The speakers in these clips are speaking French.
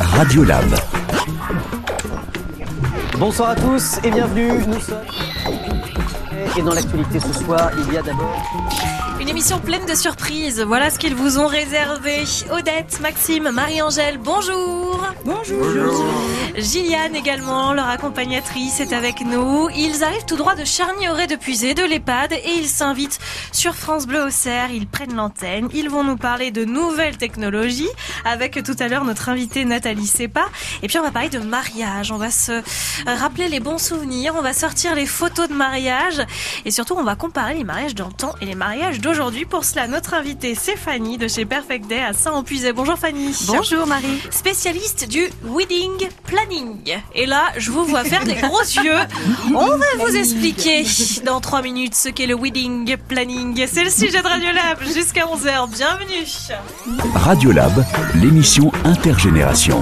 Radio Lab. Bonsoir à tous et bienvenue. Nous sommes. Et dans l'actualité ce soir, il y a d'abord. Une émission pleine de surprises. Voilà ce qu'ils vous ont réservé. Odette, Maxime, Marie-Angèle, bonjour. Bonjour. Gilliane également, leur accompagnatrice, est avec nous. Ils arrivent tout droit de Charny-Auré de Puisé, de l'EHPAD, et ils s'invitent sur France Bleu au Cerf. Ils prennent l'antenne. Ils vont nous parler de nouvelles technologies avec tout à l'heure notre invitée Nathalie Sepa. Et puis on va parler de mariage. On va se rappeler les bons souvenirs. On va sortir les photos de mariage. Et surtout, on va comparer les mariages d'antan et les mariages d'aujourd'hui. Pour cela, notre invitée, c'est Fanny de chez Perfect Day à Saint-Empuisé. Bonjour Fanny. Bonjour Marie. Spécialiste du wedding planning. Et là, je vous vois faire des gros yeux. On va vous expliquer dans trois minutes ce qu'est le wedding planning. C'est le sujet de Radio Lab jusqu'à 11h. Bienvenue. Radio Lab, l'émission intergénération.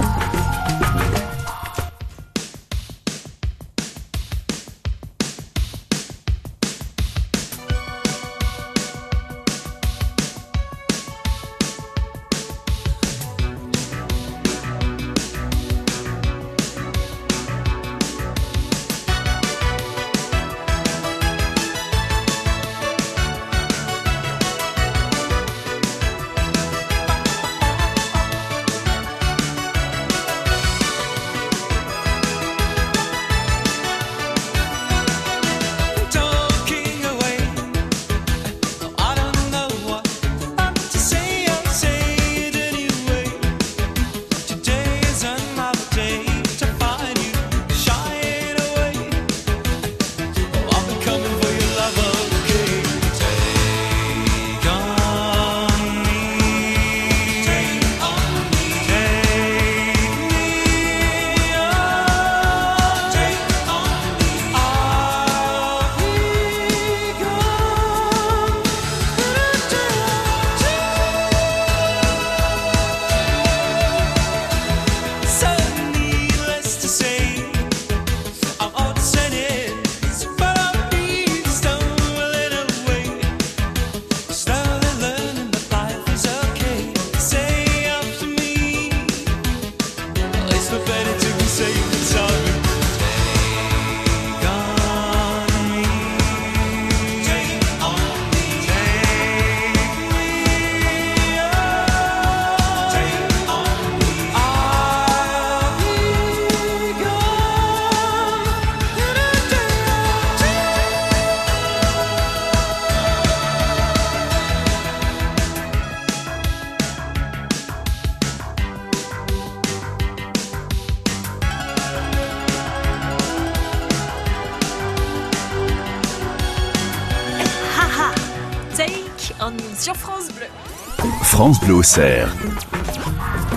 France.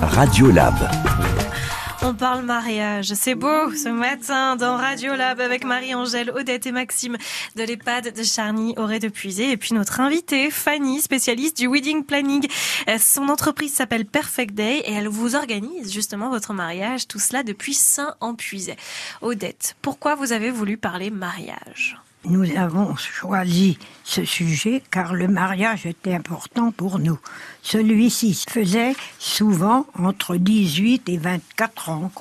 Radio Lab. On parle mariage. C'est beau ce matin dans Radio Lab avec Marie-Angèle, Odette et Maxime de l'EHPAD de Charny, Auré de Puisé. Et puis notre invitée, Fanny, spécialiste du wedding planning. Euh, Son entreprise s'appelle Perfect Day et elle vous organise justement votre mariage. Tout cela depuis Saint-Empuisé. Odette, pourquoi vous avez voulu parler mariage? Nous avons choisi ce sujet car le mariage était important pour nous. Celui-ci faisait souvent entre 18 et 24 ans,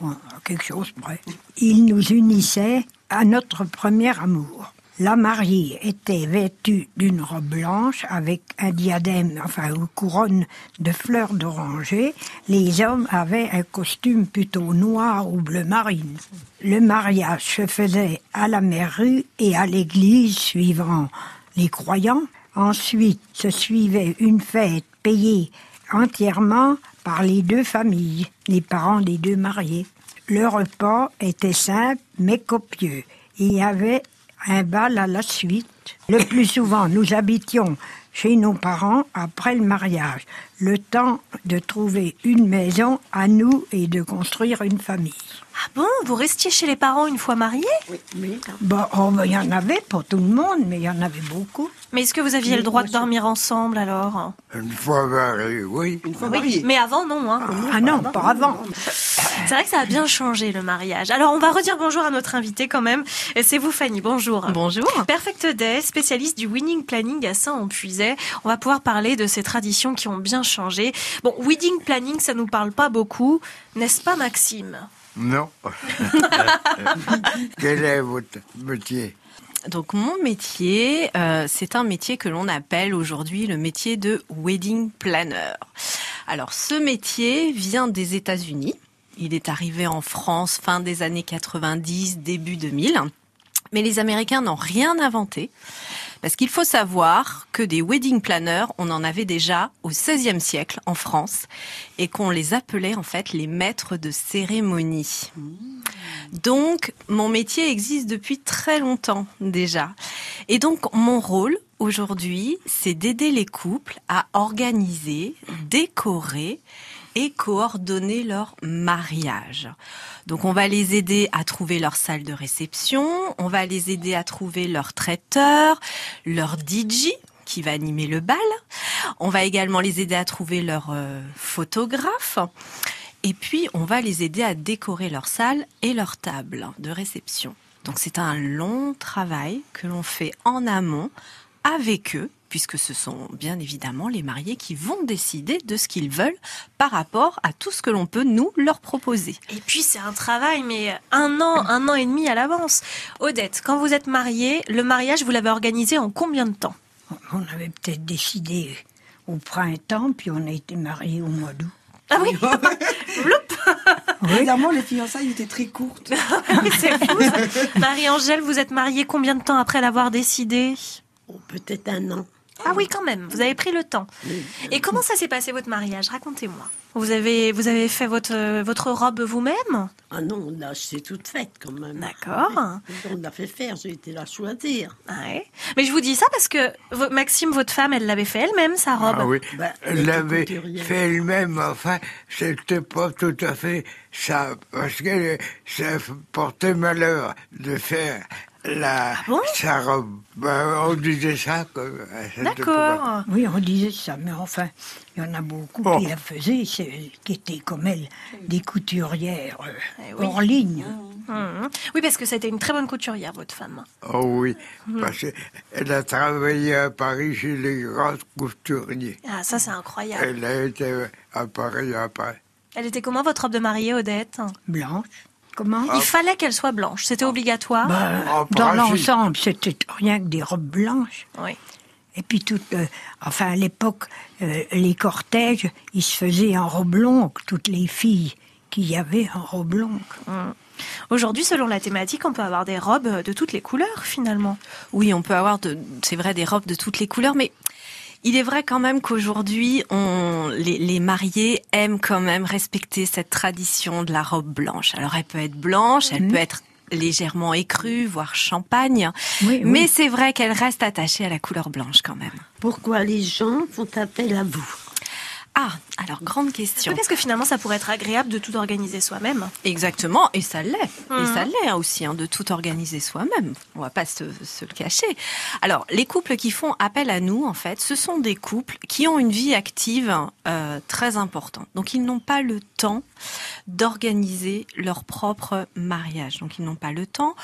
quelque chose près. Il nous unissait à notre premier amour. La mariée était vêtue d'une robe blanche avec un diadème, enfin une couronne de fleurs d'oranger. Les hommes avaient un costume plutôt noir ou bleu marine. Le mariage se faisait à la mairie et à l'église suivant les croyants. Ensuite se suivait une fête payée entièrement par les deux familles, les parents des deux mariés. Le repas était simple mais copieux. Il y avait un bal à la suite. Le plus souvent, nous habitions chez nos parents après le mariage, le temps de trouver une maison à nous et de construire une famille. Ah bon Vous restiez chez les parents une fois mariés? Bon, oh, ben, il y en avait pour tout le monde, mais il y en avait beaucoup. Mais est-ce que vous aviez le droit de dormir ensemble alors? Une fois marié, oui. Oui, mais avant non. Hein. Ah non, pas avant. C'est vrai que ça a bien changé le mariage. Alors on va redire bonjour à notre invité quand même. Et C'est vous Fanny, bonjour. Bonjour. Perfect Day, spécialiste du winning planning à Saint-Opuiset. On va pouvoir parler de ces traditions qui ont bien changé. Bon, wedding planning, ça nous parle pas beaucoup, n'est-ce pas Maxime? Non. Quel est votre métier Donc mon métier, euh, c'est un métier que l'on appelle aujourd'hui le métier de wedding planner. Alors ce métier vient des États-Unis. Il est arrivé en France fin des années 90, début 2000. Mais les Américains n'ont rien inventé. Parce qu'il faut savoir que des wedding planners, on en avait déjà au XVIe siècle en France et qu'on les appelait en fait les maîtres de cérémonie. Donc, mon métier existe depuis très longtemps déjà. Et donc, mon rôle aujourd'hui, c'est d'aider les couples à organiser, décorer et coordonner leur mariage. Donc on va les aider à trouver leur salle de réception, on va les aider à trouver leur traiteur, leur DJ qui va animer le bal. On va également les aider à trouver leur euh, photographe. Et puis, on va les aider à décorer leur salle et leur table de réception. Donc, c'est un long travail que l'on fait en amont avec eux, puisque ce sont bien évidemment les mariés qui vont décider de ce qu'ils veulent par rapport à tout ce que l'on peut nous leur proposer. Et puis c'est un travail, mais un an, un an et demi à l'avance. Odette, quand vous êtes mariée, le mariage, vous l'avez organisé en combien de temps? On avait peut-être décidé au printemps, puis on a été mariés au mois d'août. Ah oui Évidemment, les fiançailles étaient très courtes. C'est fou. Marie-Angèle, vous êtes mariée combien de temps après l'avoir décidé? Oh, Peut-être un an. Ah oui, quand même, vous avez pris le temps. Et comment ça s'est passé votre mariage? Racontez-moi. Vous avez, vous avez fait votre, votre robe vous-même? Ah non, là, c'est toute faite quand même. D'accord. On l'a fait faire, j'ai été la choisir. Ouais. Mais je vous dis ça parce que Maxime, votre femme, elle l'avait fait elle-même, sa robe. Ah oui, Bah, elle l'avait fait elle-même, enfin, c'était pas tout à fait ça, parce que ça portait malheur de faire la, Ah bon? Sa robe. Ben, on disait ça. pas- D'accord. Oui, on disait ça, mais enfin, il y en a beaucoup Bon. qui la faisaient, qui étaient comme elle, des couturières euh, Eh oui. hors ligne. Mhm. Oui, parce que c'était une très bonne couturière, votre femme. Oh oui, Mhm. parce qu'elle a travaillé à Paris chez les grands couturiers. Ah, ça, c'est incroyable. Elle a été à Paris après. Elle était comment, votre robe de mariée, Odette? Blanche. Comment Il fallait qu'elle soit blanche, c'était obligatoire. Bah, en Dans l'ensemble, c'était rien que des robes blanches. Oui. Et puis, tout, euh, enfin, à l'époque, euh, les cortèges, ils se faisaient en robe longue, toutes les filles qu'il y avait en robe longue. Aujourd'hui, selon la thématique, on peut avoir des robes de toutes les couleurs, finalement. Oui, on peut avoir, c'est vrai, des robes de toutes les couleurs, mais il est vrai quand même qu'aujourd'hui, on, les, les mariés aiment quand même respecter cette tradition de la robe blanche. Alors, elle peut être blanche, elle peut être légèrement écrue, voire champagne, Oui, oui. mais c'est vrai qu'elle reste attachée à la couleur blanche quand même. Pourquoi les gens font appel à vous? Ah, alors grande question. Oui, parce que finalement, ça pourrait être agréable de tout organiser soi-même. Exactement, et ça l'est. Et Mhm. ça l'est aussi, hein, de tout organiser soi-même. On va pas se, se le cacher. Alors, les couples qui font appel à nous, en fait, ce sont des couples qui ont une vie active euh, très importante. Donc, ils n'ont pas le temps d'organiser leur propre mariage. Donc, ils n'ont pas le temps.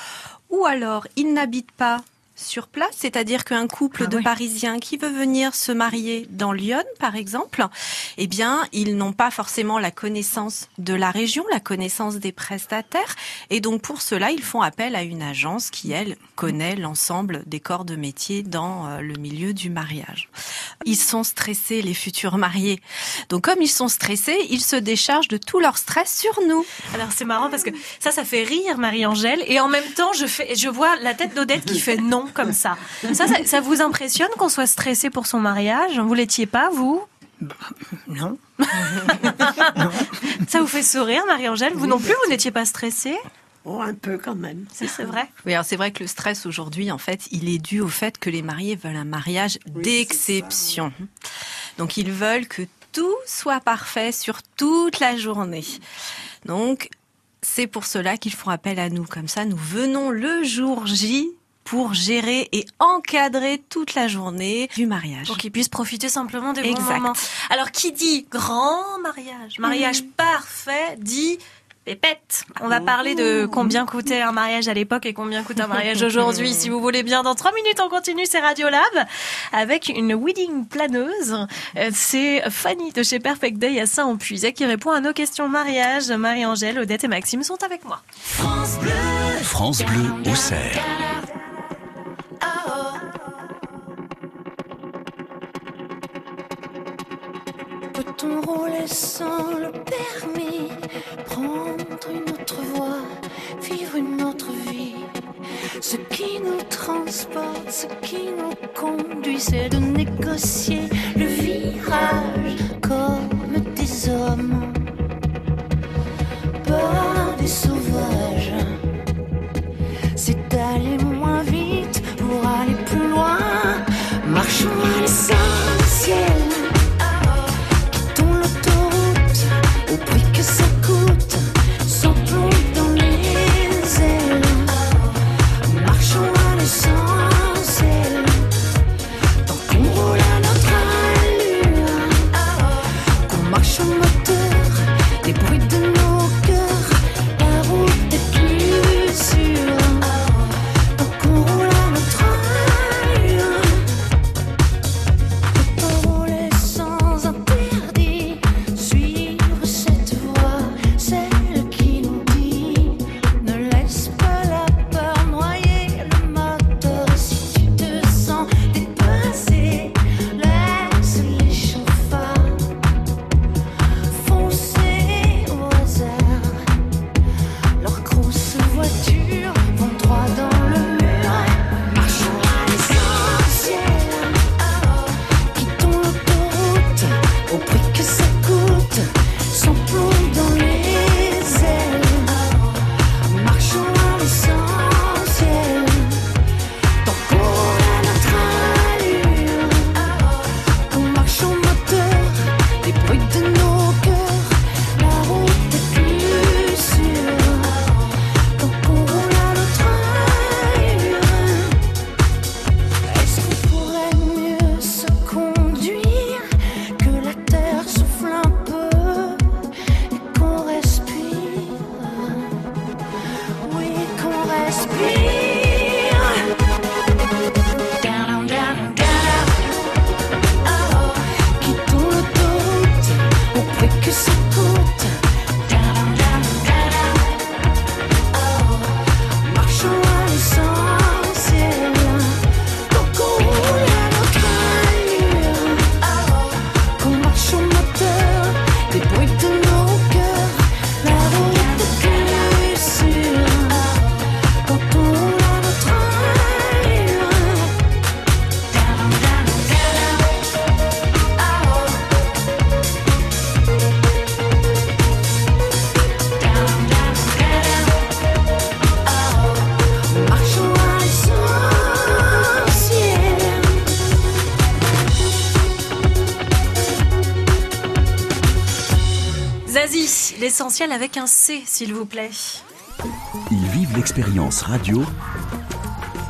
Ou alors, ils n'habitent pas sur place, c'est-à-dire qu'un couple Ah de oui. Parisiens qui veut venir se marier dans Lyon, par exemple, eh bien, ils n'ont pas forcément la connaissance de la région, la connaissance des prestataires, et donc pour cela, ils font appel à une agence qui, elle, connaît l'ensemble des corps de métier dans euh, le milieu du mariage. Ils sont stressés, les futurs mariés. Donc, comme ils sont stressés, ils se déchargent de tout leur stress sur nous. Alors, c'est marrant parce que ça, ça fait rire Marie-Angèle. Et en même temps, je, fais, je vois la tête d'Odette qui fait non comme ça. Ça, ça, ça vous impressionne qu'on soit stressé pour son mariage? Vous l'étiez pas, vous? Non Ça vous fait sourire, Marie-Angèle? Vous non plus, vous n'étiez pas stressée Oh, un peu quand même. C'est c'est vrai. Oui, alors c'est vrai que le stress aujourd'hui, en fait, il est dû au fait que les mariés veulent un mariage d'exception. Donc ils veulent que tout soit parfait sur toute la journée. Donc c'est pour cela qu'ils font appel à nous. Comme ça, nous venons le jour J pour gérer et encadrer toute la journée du mariage. Pour qu'ils puissent profiter simplement des bons Exact. moments. Alors, qui dit grand mariage, mariage parfait, dit Pépette, on va parler de combien coûtait un mariage à l'époque et combien coûte un mariage aujourd'hui, si vous voulez bien. Dans trois minutes, on continue, c'est Radiolab avec une wedding planeuse. Euh, C'est Fanny de chez Perfect Day à Saint-Empuisé qui répond à nos questions mariage. Marie-Angèle, Odette et Maxime sont avec moi. France Bleu au cerf. Peut-on rouler sans le permis. Prendre une autre voie, vivre une autre vie. Ce qui nous transporte, ce qui nous conduit C'est de négocier le virage comme des hommes. Pas des sauvages qu'on Avec un C, s'il vous plaît. Ils vivent l'expérience radio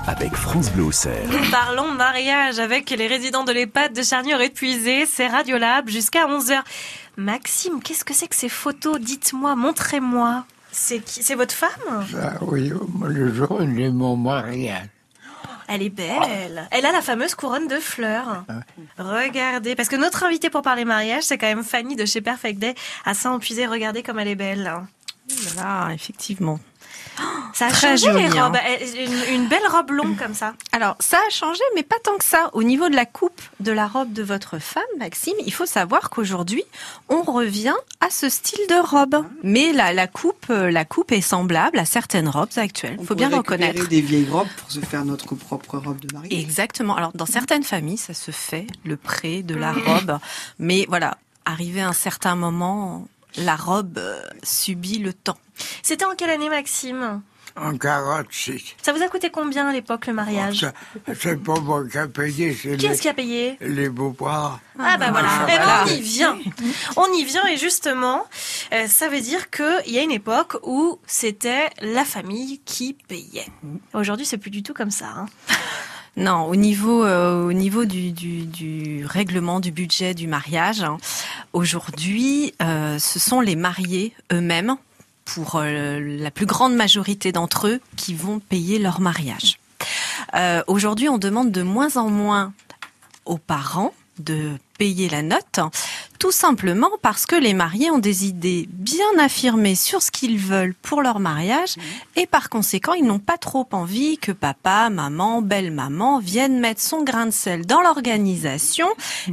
avec France Bleu au cerf. Nous parlons mariage avec les résidents de l'EHPAD de Charnier épuisé. C'est Radiolab jusqu'à 11h. Maxime, qu'est-ce que c'est que ces photos? Dites-moi, montrez-moi. C'est qui? C'est votre femme? Ah oui, le jour de mon mariage. Elle est belle. Elle a la fameuse couronne de fleurs. Regardez, parce que notre invitée pour parler mariage, c'est quand même Fanny de chez Perfect Day à Saint-Empuisé. Regardez comme elle est belle. Là, effectivement. Ça a Très changé les joli, hein. robes. Elle- Une, une belle robe longue comme ça. Alors, ça a changé, mais pas tant que ça. Au niveau de la coupe de la robe de votre femme, Maxime, il faut savoir qu'aujourd'hui, on revient à ce style de robe. Mais la, la coupe, euh, la coupe est semblable à certaines robes actuelles. Il faut bien reconnaître. des vieilles robes pour se faire notre propre robe de mariée. Exactement. Alors, dans certaines familles, ça se fait, le prêt de la robe. Mais voilà, arrivé à un certain moment, la robe euh, subit le temps. C'était en quelle année, Maxime En 46. Ça vous a coûté combien à l'époque le mariage Ça, c'est pas moi qui a payé, c'est Qui les, est-ce qui a payé les beaux-parents. Ah bah voilà, Ah, Eh ben, voilà. on y vient. On y vient et justement, euh, ça veut dire qu'il y a une époque où c'était la famille qui payait. Aujourd'hui, c'est plus du tout comme ça. hein. Non, au niveau, euh, au niveau du, du, du règlement du budget du mariage, hein, aujourd'hui, euh, ce sont les mariés eux-mêmes pour euh, la plus grande majorité d'entre eux qui vont payer leur mariage. Euh, Aujourd'hui, on demande de moins en moins aux parents de payer la note, tout simplement parce que les mariés ont des idées bien affirmées sur ce qu'ils veulent pour leur mariage et par conséquent, ils n'ont pas trop envie que papa, maman, belle-maman viennent mettre son grain de sel dans l'organisation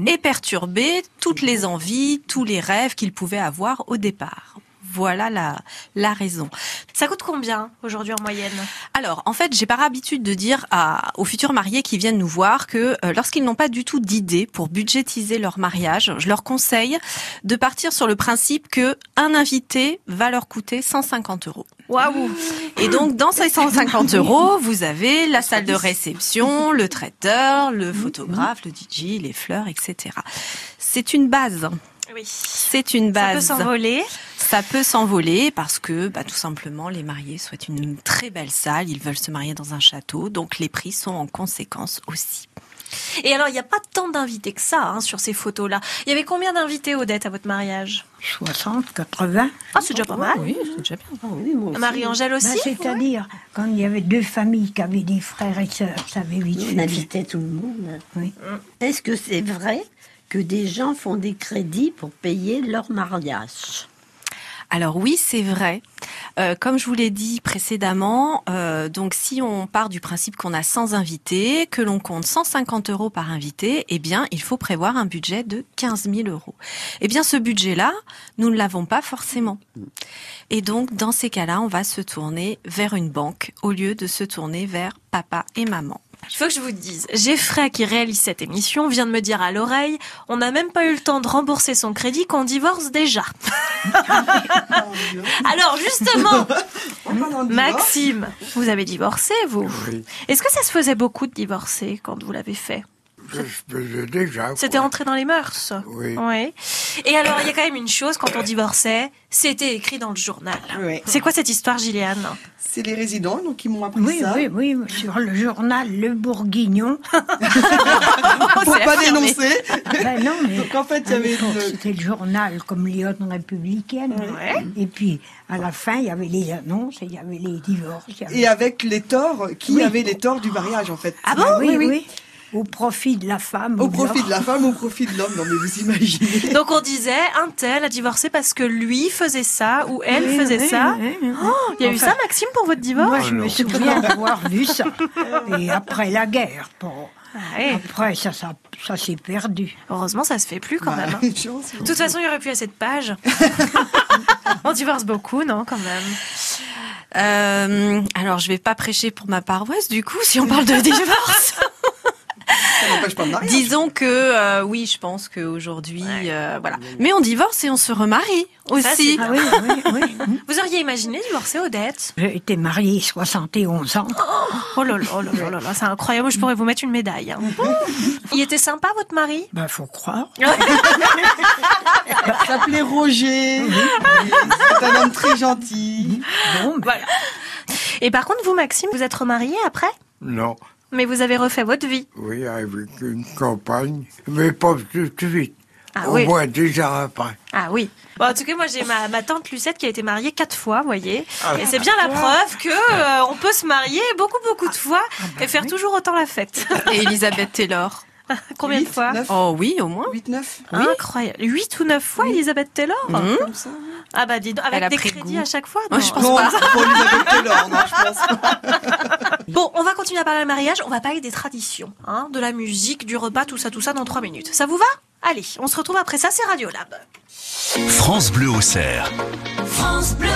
et perturber toutes les envies, tous les rêves qu'ils pouvaient avoir au départ. Voilà la, la raison. Ça coûte combien aujourd'hui en moyenne? Alors, en fait, j'ai par habitude de dire à, aux futurs mariés qui viennent nous voir que euh, lorsqu'ils n'ont pas du tout d'idée pour budgétiser leur mariage, je leur conseille de partir sur le principe que un invité va leur coûter 150 euros. Waouh Et donc, dans ces 150 euros, vous avez la salle de réception, le traiteur, le photographe, le DJ, les fleurs, etc. C'est une base. Oui. C'est une Ça peut base. s'envoler. Ça peut s'envoler parce que, bah, tout simplement, les mariés souhaitent une très belle salle. Ils veulent se marier dans un château, donc les prix sont en conséquence aussi. Et alors, il n'y a pas tant d'invités que ça hein, sur ces photos-là. Il y avait combien d'invités, Odette, à votre mariage? 60, 80. Ah, c'est déjà pas mal. Oui, c'est déjà bien. Ah oui. Marie-Angèle aussi Ben, C'est-à-dire, quand il y avait deux familles qui avaient des frères et sœurs, ça avait vite On invitait tout le monde. Oui. Est-ce que c'est vrai que des gens font des crédits pour payer leur mariage Alors oui, c'est vrai. Euh, comme je vous l'ai dit précédemment, euh, donc si on part du principe qu'on a 100 invités, que l'on compte 150 euros par invité, eh bien, il faut prévoir un budget de 15 000 euros. Eh bien, ce budget-là, nous ne l'avons pas forcément. Et donc, dans ces cas-là, on va se tourner vers une banque au lieu de se tourner vers papa et maman. Il faut que je vous dise, Geoffrey qui réalise cette émission vient de me dire à l'oreille, on n'a même pas eu le temps de rembourser son crédit qu'on divorce déjà. Alors justement, Maxime, vous avez divorcé vous. Oui, Est-ce que ça se faisait beaucoup de divorcer quand vous l'avez fait? Déjà. C'était entré dans les mœurs Oui. Oui. Et alors, il y a quand même une chose, quand on divorçait, c'était écrit dans le journal. Ouais. C'est quoi cette histoire, Gilliane? C'est les résidents donc qui m'ont appris Oui, ça. oui, oui, sur le journal Le Bourguignon. Pour pas affirmé. dénoncer. Ben non, mais Donc en fait, il y à avait une- C'était le journal comme Lyon républicaine. Ouais. Et puis, à la fin, il y avait les annonces et il y avait les divorces. il y avait- Et avec les torts, qui Oui. avait les torts du mariage en fait Ah bon? Oui, oui, Au profit de la femme. Au profit de la femme, au profit de l'homme. Non mais vous imaginez. Donc on disait, un tel a divorcé parce que lui faisait ça ou elle Oui, faisait oui, ça. oui, oui. Il y a eu ça, Maxime, pour votre divorce Moi, je me souviens d'avoir vu ça. Et après la guerre, bon. Ouais. Après, ça, ça, ça s'est perdu. Heureusement, ça se fait plus quand Bah, même. hein. De toute façon, il n'y aurait plus assez de pages. on divorce beaucoup, non, quand même? Euh, alors, je vais pas prêcher pour ma paroisse, du coup, si on parle de divorce. Ça n'empêche pas de mariage. Disons que euh, oui, je pense qu'aujourd'hui, euh, voilà. Mais on divorce et on se remarie aussi. Ah oui, oui, oui. Vous auriez imaginé divorcer Odette? J'ai été mariée 71 ans. Oh là là, oh là là, là là, c'est incroyable. Je pourrais vous mettre une médaille. hein. Il était sympa, votre mari? Ben, faut croire. Il s'appelait Roger. C'est un homme très gentil. Bon, ben, Voilà. Et par contre, vous, Maxime, vous êtes remarié après? Non, Mais vous avez refait votre vie. oui, avec une compagne, mais pas tout de suite. Ah Au oui. moins déjà après. Ah oui. Bon, en tout cas, moi, j'ai ma, ma tante Lucette qui a été mariée quatre fois, vous voyez. Ah. et c'est bien la preuve que euh, on peut se marier beaucoup, beaucoup de fois bah et faire toujours autant la fête. Et Elisabeth Taylor. Combien de fois neuf, Oh oui, au moins. 8, 9. Incroyable. 8 ou 9 fois, Elisabeth Taylor Mhm. Comme ça. Ah bah dis donc, Elle avec a des crédits goût. à chaque fois Moi, non. je pense Non, pas. pour Elisabeth Taylor, non, je pense pas. Bon, on va continuer à parler de mariage. On va parler des traditions, hein, de la musique, du repas, tout ça, tout ça dans 3 minutes. Ça vous va? Allez, on se retrouve après ça, c'est Radiolab. France Bleu au cerf. France Bleu.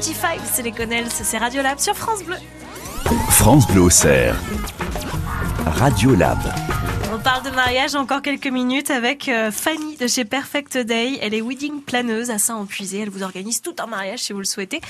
2475, c'est les Connells, c'est Radio Lab sur France Bleu. France Bleu Auxerre. Radio Lab. On parle de mariage encore quelques minutes avec euh, Fanny de chez Perfect Day. Elle est wedding planeuse à Saint-Empuisé. Elle vous organise tout un mariage si vous le souhaitez.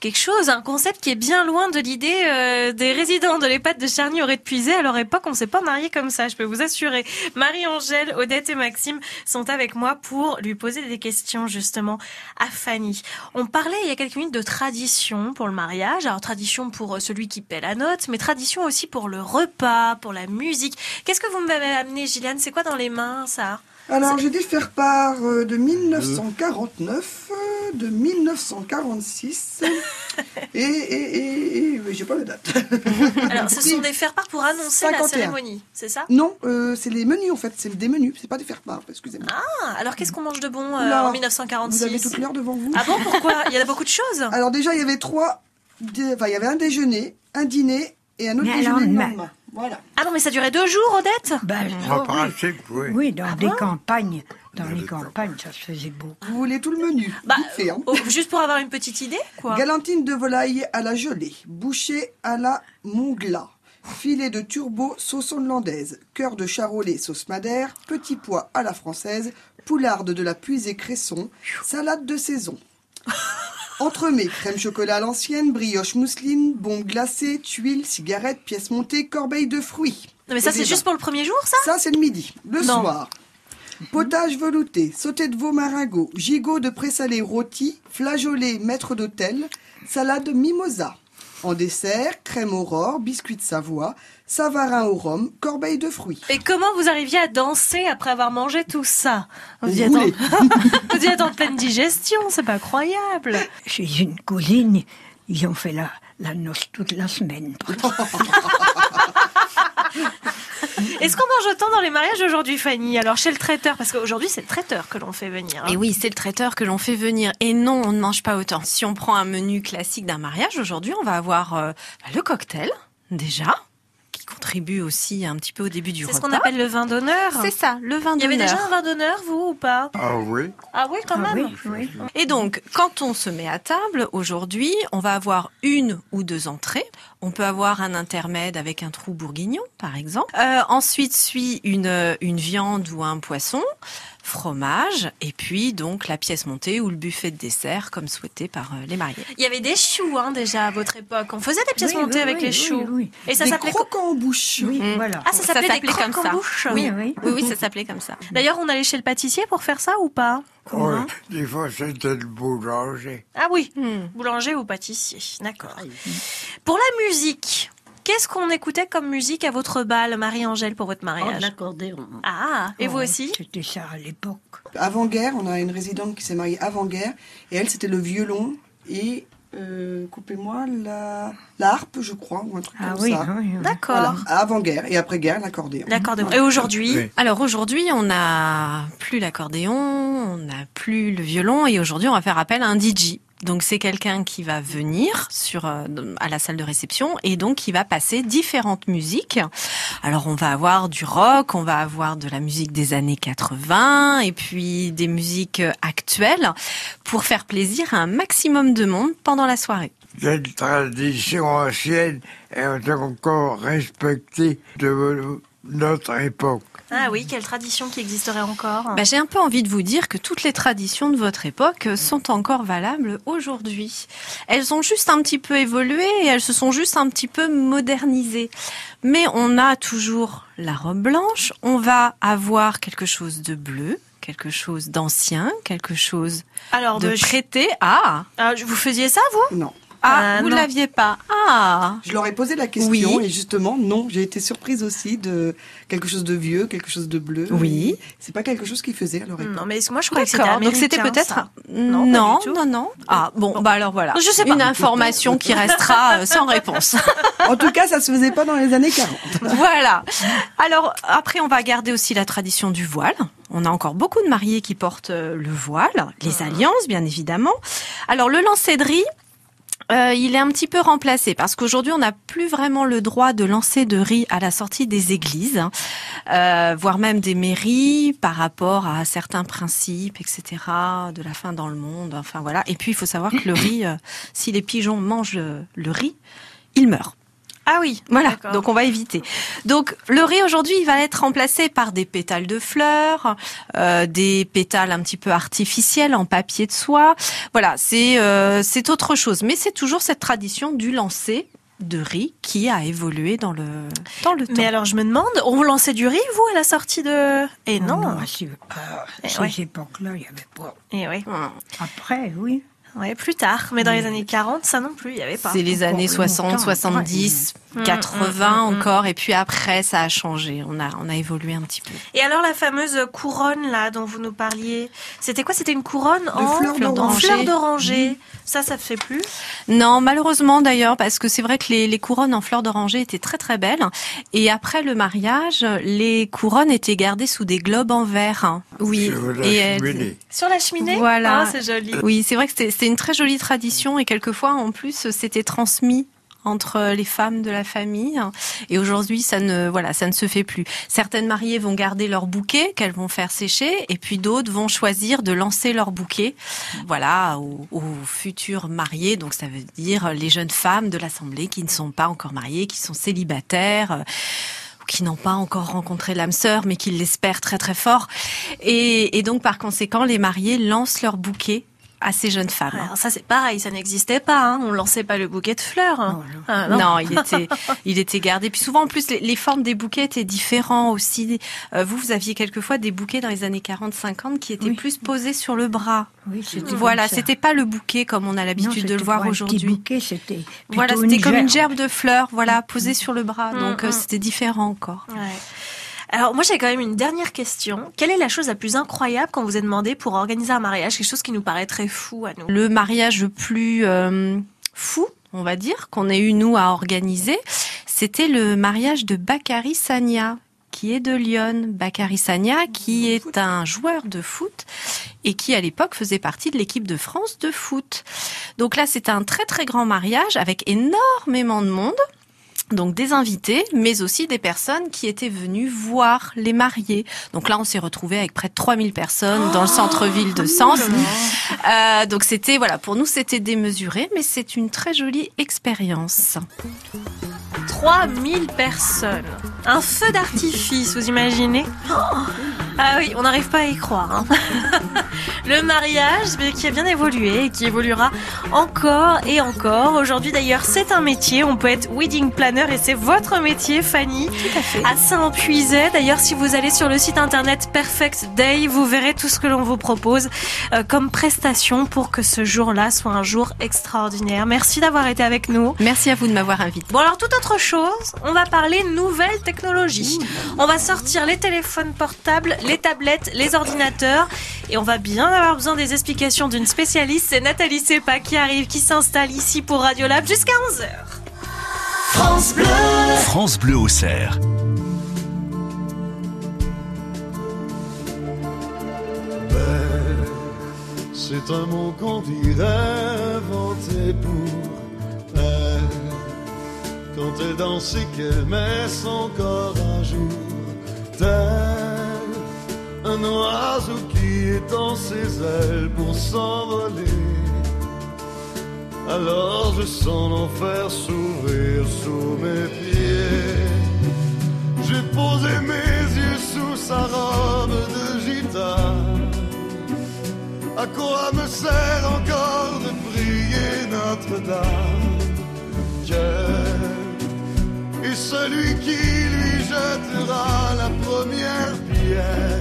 Quelque chose, un concept qui est bien loin de l'idée euh, des résidents de l'EHPAD de Charny-Auré de Puisé. À leur époque, on s'est pas marié comme ça, je peux vous assurer. Marie-Angèle, Odette et Maxime sont avec moi pour lui poser des questions justement à Fanny. On parlait il y a quelques minutes de tradition pour le mariage. Alors tradition pour euh, celui qui paie la note, mais tradition aussi pour le repas, pour la musique. Qu'est-ce que vous m'avez amené, Gilliane? C'est quoi dans les mains, ça? Alors, j'ai dû faire part euh, de 1949, euh, de 1946, et, et, et, et- mais j'ai pas la date. Alors, ce sont des faire-part pour annoncer la 51. cérémonie, c'est ça? Non, euh, c'est les menus en fait, c'est des menus, c'est pas des faire part, excusez-moi. Ah, alors qu'est-ce qu'on mange de bon euh, en 1946 Vous avez toute l'heure devant vous. Ah bon, pourquoi? Il y a beaucoup de choses. Alors déjà, il y avait trois, enfin, il y avait un déjeuner, un dîner et un autre Mais déjeuner alors, lendemain. Voilà. Ah non, mais ça durait deux jours, Odette? Ben, En oh, oui. principe, oui. Oui, dans Ah des bon? campagnes. Dans les campagnes, ça se faisait beau. Vous voulez tout le menu Bah, fait, hein. oh, juste pour avoir une petite idée, quoi. Galantine de volaille à la gelée, bouchée à la mongla, filet de turbo sauce hollandaise, cœur de charolais sauce madère, petit pois à la française, poularde de la puisée cresson, salade de saison. Entremets, crème chocolat à l'ancienne, brioche mousseline, bombe glacée, tuiles, cigarettes, pièces montées, corbeille de fruits. Non, mais ça, c'est juste pour le premier jour, ça? Ça, c'est le midi. Le Non. soir. Potage velouté, sauté de veau maringot, gigot de présalé rôti, flageolet maître d'hôtel, salade mimosa. En dessert, crème aurore, biscuit de Savoie, savarin au rhum, corbeille de fruits. Et comment vous arriviez à danser après avoir mangé tout ça Vous y êtes, Roulé. en... vous y êtes en pleine digestion, c'est pas croyable. Chez une cousine, ils ont fait la, la noce toute la semaine. Est-ce qu'on mange autant dans les mariages aujourd'hui, Fanny? Alors, chez le traiteur, parce qu'aujourd'hui, c'est le traiteur que l'on fait venir. hein. Et oui, c'est le traiteur que l'on fait venir. Et non, on ne mange pas autant. Si on prend un menu classique d'un mariage, aujourd'hui, on va avoir euh, le cocktail, déjà, contribue aussi un petit peu au début du C'est repas. ce qu'on appelle le vin d'honneur. C'est ça, le vin Il y avait d'honneur. déjà un vin d'honneur, vous, ou pas? Ah oui Ah oui, quand Ah même. oui, oui. Et donc, quand on se met à table, aujourd'hui, on va avoir une ou deux entrées. On peut avoir un intermède avec un trou bourguignon, par exemple. Euh, ensuite suit une, une viande ou un poisson, fromage, et puis donc la pièce montée ou le buffet de dessert, comme souhaité par euh, les mariés. Il y avait des choux hein, déjà à votre époque. On faisait des pièces Oui, montées oui, avec oui, les choux. oui. Et ça s'appelait croquants en bouche. Oui, voilà. Ah, ça s'appelait des comme ça. en bouche. Oui, oui. oui, oui, ça s'appelait comme ça. D'ailleurs, on allait chez le pâtissier pour faire ça ou pas? Oui, des fois c'était le boulanger. Ah oui, Hmm. boulanger ou pâtissier, d'accord. Pour la musique, qu'est-ce qu'on écoutait comme musique à votre bal, Marie-Angèle, pour votre Oh, mariage l'accordéon. Ah, et vous aussi C'était ça à l'époque. Avant-guerre, on a une résidente qui s'est mariée avant-guerre, et elle, c'était le violon et, euh, coupez-moi, la, la harpe, je crois, ou un truc Ah comme oui, ça. oui, oui. D'accord. Voilà, avant-guerre, et après-guerre, l'accordéon. L'accordéon. Et aujourd'hui Oui. Alors aujourd'hui, on n'a plus l'accordéon, on n'a plus le violon et aujourd'hui, on va faire appel à un DJ. Donc c'est quelqu'un qui va venir sur euh, à la salle de réception et donc qui va passer différentes musiques. Alors on va avoir du rock, on va avoir de la musique des années 80 et puis des musiques euh, actuelles pour faire plaisir à un maximum de monde pendant la soirée. Cette tradition ancienne est encore respectée de notre époque. Ah oui, quelle tradition qui existerait encore Bah, J'ai un peu envie de vous dire que toutes les traditions de votre époque sont encore valables aujourd'hui. Elles ont juste un petit peu évolué et elles se sont juste un petit peu modernisées. Mais on a toujours la robe blanche, on va avoir quelque chose de bleu, quelque chose d'ancien, quelque chose Alors, de je- prêté. Ah, ah, vous faisiez ça, vous? Non. ah, Ah, vous non. l'aviez pas. Ah, Je leur ai posé la question Oui. et justement, non, j'ai été surprise aussi de quelque chose de vieux, quelque chose de bleu. Oui. C'est pas quelque chose qu'ils faisaient à leur époque. Non, mais moi, je croyais que c'était. Donc c'était peut-être non, Non, pas du tout. non, non. Ah bon, bah alors voilà. Je sais pas. Une information qui restera euh, sans réponse. En tout cas, ça se faisait pas dans les années 40. voilà. Alors après, on va garder aussi la tradition du voile. On a encore beaucoup de mariés qui portent euh, le voile, les alliances, bien évidemment. Alors le lancer de riz, euh, il est un petit peu remplacé parce qu'aujourd'hui, on n'a plus vraiment le droit de lancer de riz à la sortie des églises, euh, voire même des mairies par rapport à certains principes, etc., de la faim dans le monde. Enfin voilà. Et puis, il faut savoir que le riz, euh, si les pigeons mangent le riz, ils meurent. Ah oui, Voilà, donc on va éviter. Donc le riz aujourd'hui, il va être remplacé par des pétales de fleurs, euh, des pétales un petit peu artificiels en papier de soie. Voilà, c'est euh, c'est autre chose, mais c'est toujours cette tradition du lancer de riz qui a évolué dans le dans le temps. Mais alors je me demande, on lançait du riz vous à la sortie de Et Oh non. non, à ces, Eh ces ouais. époques-là, il n'y avait pas. Et oui. Après, oui. Ouais, plus tard, mais dans les années 40, ça non plus, il y avait pas. C'est les années Encore 60, longtemps, 70, ouais. 80 Mm, mm, mm, encore, et puis après ça a changé. On a on a évolué un petit peu. Et alors la fameuse couronne là dont vous nous parliez, c'était quoi? C'était une couronne en fleurs en d'oranger. fleurs d'oranger. Ça, ça fait plus. Non, malheureusement d'ailleurs, parce que c'est vrai que les, les couronnes en fleurs d'oranger étaient très très belles. Et après le mariage, les couronnes étaient gardées sous des globes en verre. Oui. Sur la Et cheminée. Sur la cheminée? Voilà. Ah, c'est joli. Oui, c'est vrai que c'était une très jolie tradition et quelquefois en plus c'était transmis entre les femmes de la famille et aujourd'hui ça ne voilà ça ne se fait plus. Certaines mariées vont garder leur bouquet qu'elles vont faire sécher et puis d'autres vont choisir de lancer leur bouquet voilà aux, aux futurs mariés donc ça veut dire les jeunes femmes de l'assemblée qui ne sont pas encore mariées qui sont célibataires euh, qui n'ont pas encore rencontré l'âme sœur, mais qui l'espèrent très très fort. Et, et donc par conséquent, les mariés lancent leur bouquet à ces jeunes femmes. Alors ça c'est pareil, ça n'existait pas. Hein. On lançait pas le bouquet de fleurs. hein. Ah, non. il était, il était gardé. Puis souvent, en plus, les, les formes des bouquets étaient différents aussi. Euh, vous, vous aviez quelquefois des bouquets dans les années 40-50 qui étaient Oui. plus posés sur le bras. Oui, Voilà, c'était pas le bouquet comme on a l'habitude de le voir aujourd'hui. bouquet, C'était Voilà, c'était comme une gerbe. de fleurs, voilà, posée sur le bras. Mm, Donc euh, mm. c'était différent encore. Ouais. Alors moi j'ai quand même une dernière question. Quelle est la chose la plus incroyable quand vous êtes demandé pour organiser un mariage? Quelque chose qui nous paraît très fou à nous. Le mariage le plus euh, fou, on va dire, qu'on ait eu nous à organiser, c'était le mariage de Bakary Sagna qui est de Lyon. Bakary Sagna, qui est un joueur de foot et qui à l'époque faisait partie de l'équipe de France de foot. Donc là, c'était un très très grand mariage avec énormément de monde. Donc des invités, mais aussi des personnes qui étaient venues voir les mariés. Donc là, on s'est retrouvé avec près de 3000 personnes dans le centre-ville de Sens. Euh, donc c'était, voilà, pour nous, c'était démesuré, mais c'est une très jolie expérience. 3000 personnes. Un feu d'artifice, vous imaginez? Oh Ah oui, on n'arrive pas à y croire. hein. Le mariage, qui a bien évolué et qui évoluera encore et encore. Aujourd'hui d'ailleurs, c'est un métier. On peut être wedding planner et c'est votre métier, Fanny. Tout à fait. À Saint-Puiset. D'ailleurs, si vous allez sur le site internet Perfect Day, vous verrez tout ce que l'on vous propose euh, comme prestation pour que ce jour-là soit un jour extraordinaire. Merci d'avoir été avec nous. Merci à vous de m'avoir invité. Bon alors toute autre chose, on va parler nouvelles technologies. On va sortir les téléphones portables, les tablettes, les ordinateurs et on va bien avoir besoin des explications d'une spécialiste. C'est Nathalie Sepa qui arrive, qui s'installe ici pour Radiolab jusqu'à 11h. France Bleu. France Bleu au cerf. C'est un mot qu'on dirait inventé pour elle. Quand elle danse et qu'elle met son corps à jour, tel un oiseau qui étend ses ailes pour s'envoler. Alors je sens l'enfer s'ouvrir sous mes pieds. J'ai posé mes yeux sous sa robe de gitane. À quoi me sert encore de prier Notre-Dame? Dieu est celui qui lui jettera la première pierre.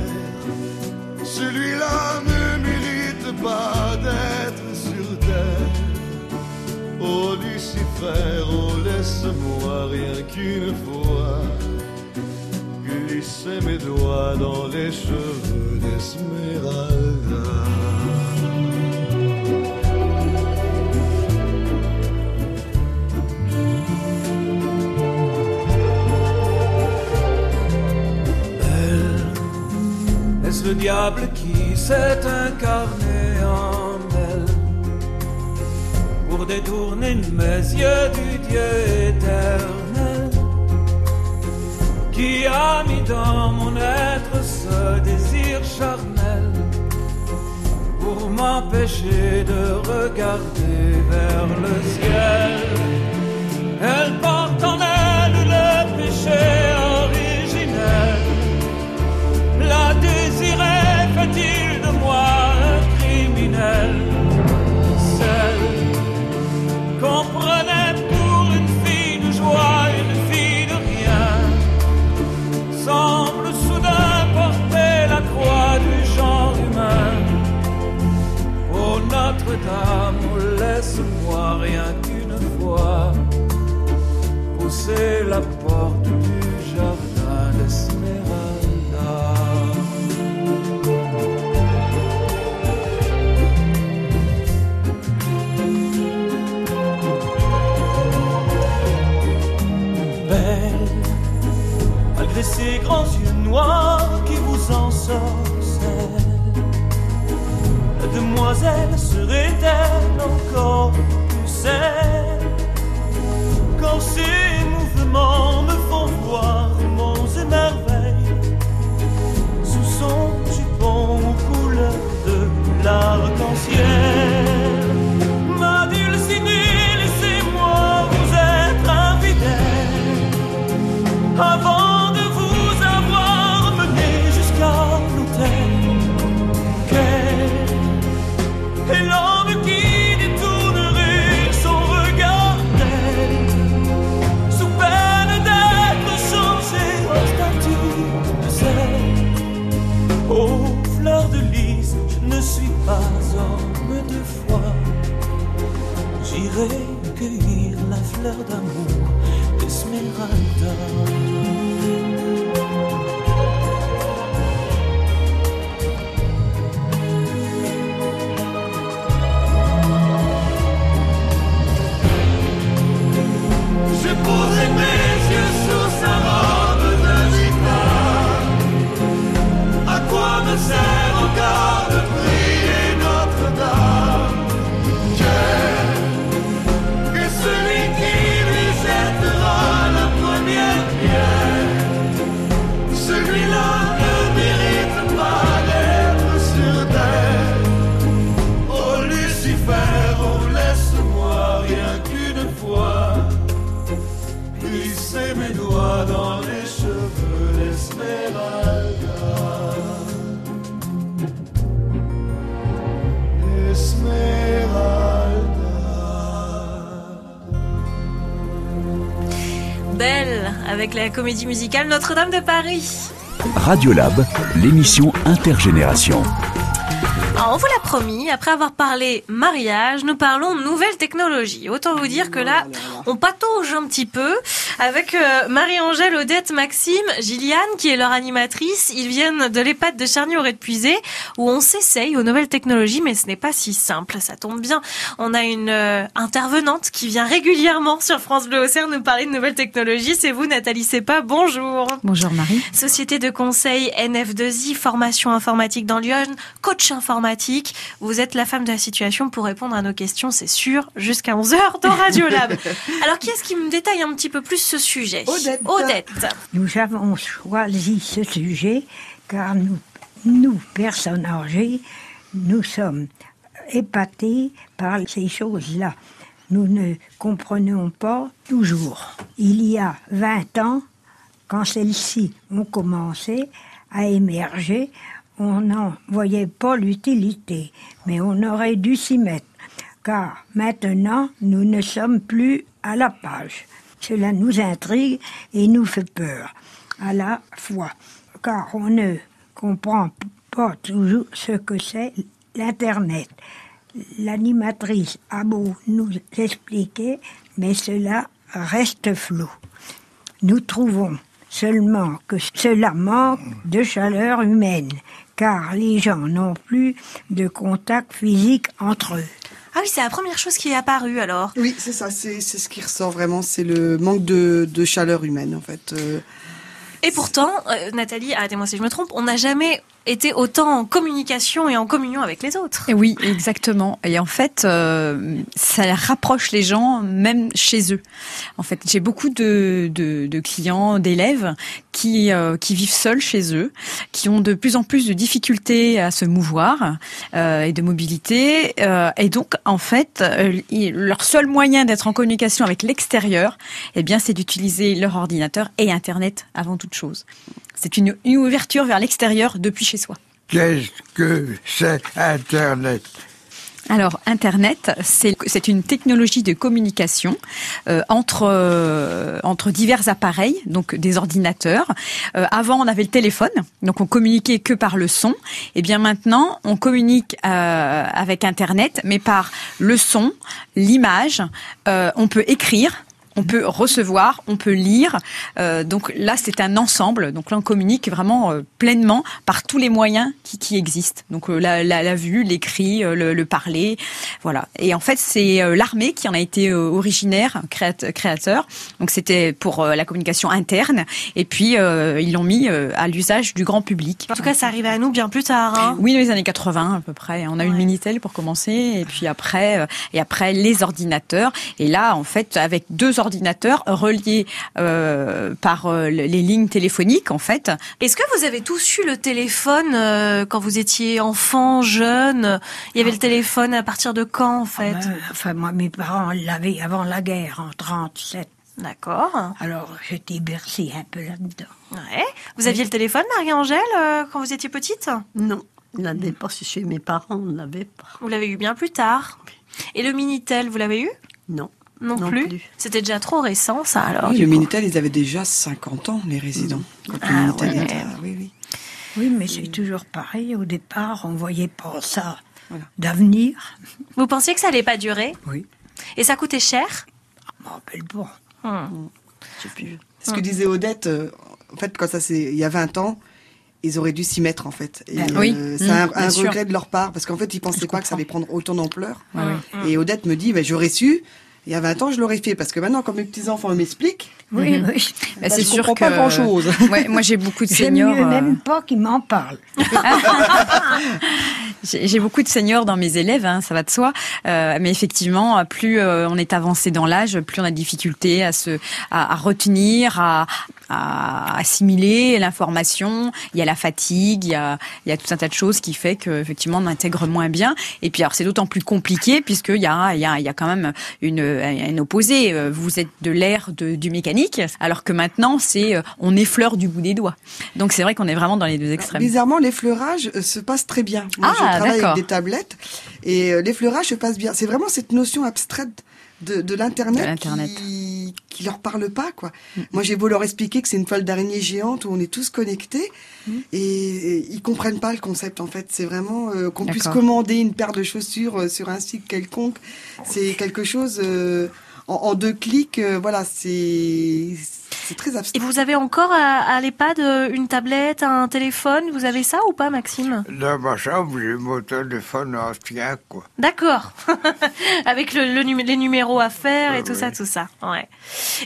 Celui-là ne mérite pas d'être. Oh Lucifer, oh laisse-moi rien qu'une fois glisser mes doigts dans les cheveux d'Esmeralda. Est-ce le diable qui s'est incarné? Détourner mes yeux du Dieu éternel qui a mis dans mon être ce désir charnel pour m'empêcher de regarder vers le ciel. Elle porte en elle le péché originel. La désirait, fait-il de moi un criminel? Pousser la porte du jardin d'Esmeralda. Belle, malgré ses grands yeux noirs qui vous ensorcellent, la demoiselle serait-elle encore plus saine quand me font voir monts et merveilles sous son jupon aux couleurs de l'arc-en-ciel. Comédie musicale Notre-Dame de Paris. Radiolab, l'émission intergénération. Alors, on vous l'a promis, après avoir parlé mariage, nous parlons nouvelles technologies. Autant vous dire que là, on patauge un petit peu avec euh, Marie-Angèle, Odette, Maxime, Gilliane, qui est leur animatrice. Ils viennent de l'EHPAD de Charny-Auray de Puisé, où on s'essaye aux nouvelles technologies, mais ce n'est pas si simple. Ça tombe bien. On a une euh, intervenante qui vient régulièrement sur France Bleu Auxerre nous parler de nouvelles technologies. C'est vous, Nathalie Sepa. Bonjour. Bonjour Marie. Société de conseil NF2I, formation informatique dans Lyon, coach informatique. Vous êtes la femme de la situation pour répondre à nos questions, c'est sûr, jusqu'à 11h dans Radiolab. Alors, qui est-ce qui me détaille un petit peu plus ce sujet Odette. Odette. Nous avons choisi ce sujet car nous, nous, personnes âgées, nous sommes épatés par ces choses-là. Nous ne comprenons pas toujours. Il y a 20 ans, quand celles-ci ont commencé à émerger, on n'en voyait pas l'utilité, mais on aurait dû s'y mettre, car maintenant nous ne sommes plus à la page. Cela nous intrigue et nous fait peur à la fois, car on ne comprend pas toujours ce que c'est l'Internet. L'animatrice a beau nous expliquer, mais cela reste flou. Nous trouvons seulement que cela manque de chaleur humaine, car les gens n'ont plus de contact physique entre eux. Ah oui, c'est la première chose qui est apparue alors. Oui, c'est ça, c'est c'est ce qui ressort vraiment, c'est le manque de, de chaleur humaine en fait. Euh, Et pourtant, euh, Nathalie, arrêtez-moi si je me trompe, on n'a jamais été autant en communication et en communion avec les autres. Oui, exactement. Et en fait, euh, ça rapproche les gens même chez eux. En fait, j'ai beaucoup de, clients, d'élèves qui, euh, qui vivent seuls chez eux, qui ont de plus en plus de difficultés à se mouvoir euh, et de mobilité. Et donc, en fait, leur seul moyen d'être en communication avec l'extérieur, eh bien, c'est d'utiliser leur ordinateur et Internet avant toute chose. C'est une, une ouverture vers l'extérieur depuis chez soi. Qu'est-ce que c'est Internet? Alors, Internet, c'est c'est une technologie de communication euh, entre euh, entre divers appareils, donc des ordinateurs. Euh, avant, on avait le téléphone, donc on communiquait que par le son. Et bien maintenant, on communique avec Internet, mais par le son, l'image. On peut écrire. On peut recevoir, on peut lire. Euh, donc là, c'est un ensemble. Donc là, on communique vraiment euh, pleinement par tous les moyens qui, qui existent. Donc euh, la, la, la vue, l'écrit, le, le parler, voilà. Et en fait, c'est l'armée qui en a été originaire, créat- créateur. Donc c'était pour la communication interne. Et puis ils l'ont mis à l'usage du grand public. En tout cas, ça arrivait à nous bien plus tard. Hein. Oui, dans les années 80 à peu près. On a eu le Minitel pour commencer, et puis après, et après les ordinateurs. Et là, en fait, avec deux ordinateurs reliés euh, par euh, les lignes téléphoniques, en fait. Est-ce que vous avez tous eu le téléphone euh, quand vous étiez enfant, jeune? Il y avait le téléphone à partir de quand, en fait? Ah ben, enfin, moi, mes parents l'avaient avant la guerre, en 37. D'accord. Alors, j'étais bercée un peu là-dedans. Ouais. Vous aviez le téléphone, Marie-Angèle, euh, quand vous étiez petite? Non, il n'avait pas chez mes parents, on ne l'avait pas. Vous l'avez eu bien plus tard. Et le Minitel, vous l'avez eu? Non. Non, Non plus. plus. C'était déjà trop récent, ça, alors. Oui, le coup. Minitel, ils avaient déjà 50 ans, les résidents. Quand le Ah, Minitel ouais. était- ah, oui, oui. Oui, mais c'est toujours pareil. Au départ, on voyait pas ça d'avenir. Vous pensiez que ça allait pas durer? Oui. Et ça coûtait cher? Je m'en rappelle pas. Hmm. C'est ce que disait Odette, euh, en fait, quand ça c'est il y a 20 ans, ils auraient dû s'y mettre en fait. Et, Ben oui. c'est Mmh, un, regret de leur part parce qu'en fait ils pensaient pas que ça allait prendre autant d'ampleur. Ouais, ouais. Et Odette me dit, mais j'aurais su. Il y a 20 ans, je l'aurais fait parce que maintenant, quand mes petits enfants m'expliquent, Oui, Mhm. oui. Bah, bah, c'est je sûr comprends que pas grand chose. Ouais, moi j'ai beaucoup de seniors. mieux euh, même pas qu'ils m'en parlent. J'ai beaucoup de seniors dans mes élèves, hein, ça va de soi. Euh, mais effectivement, plus euh, on est avancé dans l'âge, plus on a de difficultés à se, à, à retenir, à, à assimiler l'information. Il y a la fatigue, il y a, il y a tout un tas de choses qui fait que effectivement on intègre moins bien. Et puis alors c'est d'autant plus compliqué puisqu'il y a, il y a, il y a quand même une, un opposé. Euh, Vous êtes de l'ère de- du alors que maintenant c'est euh, on effleure du bout des doigts. Donc c'est vrai qu'on est vraiment dans les deux extrêmes. bizarrement, l'effleurage euh, se passe très bien. Moi, Ah, je travaille avec des tablettes et euh, l'effleurage se passe bien. C'est vraiment cette notion abstraite de, de l'internet qui, qui leur parle pas quoi. Moi, j'ai beau leur expliquer que c'est une toile d'araignée géante où on est tous connectés et, et ils comprennent pas le concept en fait. C'est vraiment euh, qu'on puisse commander une paire de chaussures euh, sur un site quelconque. C'est quelque chose euh, en, en deux clics. euh, voilà, c'est c'est très abstrait. Et vous avez encore à, à l'EHPAD euh, une tablette, un téléphone Vous avez ça ou pas, Maxime? Dans ma chambre, j'ai mon téléphone ancien, quoi. D'accord. Avec le, le numé- les numéros à faire et Ah tout oui. ça, tout ça. Ouais.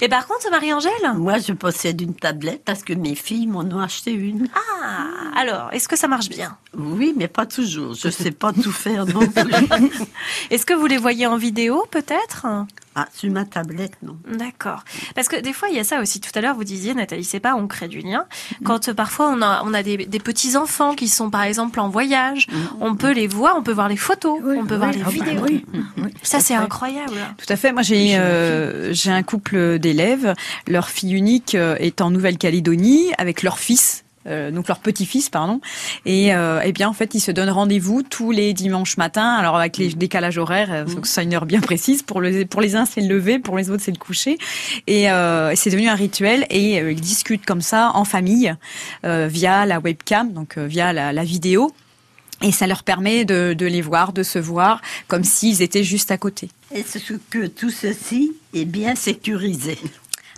Et par contre, Marie-Angèle? Moi, je possède une tablette parce que mes filles m'en ont acheté une. Ah, alors, est-ce que ça marche bien? Oui, mais pas toujours. Je sais pas tout faire non plus. Est-ce que vous les voyez en vidéo, peut-être? Ah, sur ma tablette, non. D'accord. Parce que des fois, il y a ça aussi. Tout à l'heure, vous disiez, Nathalie, c'est pas, on crée du lien. Quand euh, parfois on a, on a des, des petits-enfants qui sont, par exemple, en voyage, on peut les voir, on peut voir les photos, on peut voir les ah bah vidéos. oui, Ça, c'est incroyable. Tout à fait. Moi, j'ai euh, j'ai un couple d'élèves. Leur fille unique euh, est en Nouvelle-Calédonie avec leur fils. Euh, donc leur petit-fils, pardon, et euh, eh bien en fait ils se donnent rendez-vous tous les dimanches matins. Alors avec les décalages horaires, euh, faut que ce soit une heure bien précise. Pour le pour les uns c'est le lever, pour les autres c'est le coucher, et euh, c'est devenu un rituel. Et euh, ils discutent comme ça en famille euh, via la webcam, donc euh, via la, la vidéo. Et ça leur permet de, de les voir, de se voir, comme s'ils étaient juste à côté. Est-ce que tout ceci est bien sécurisé?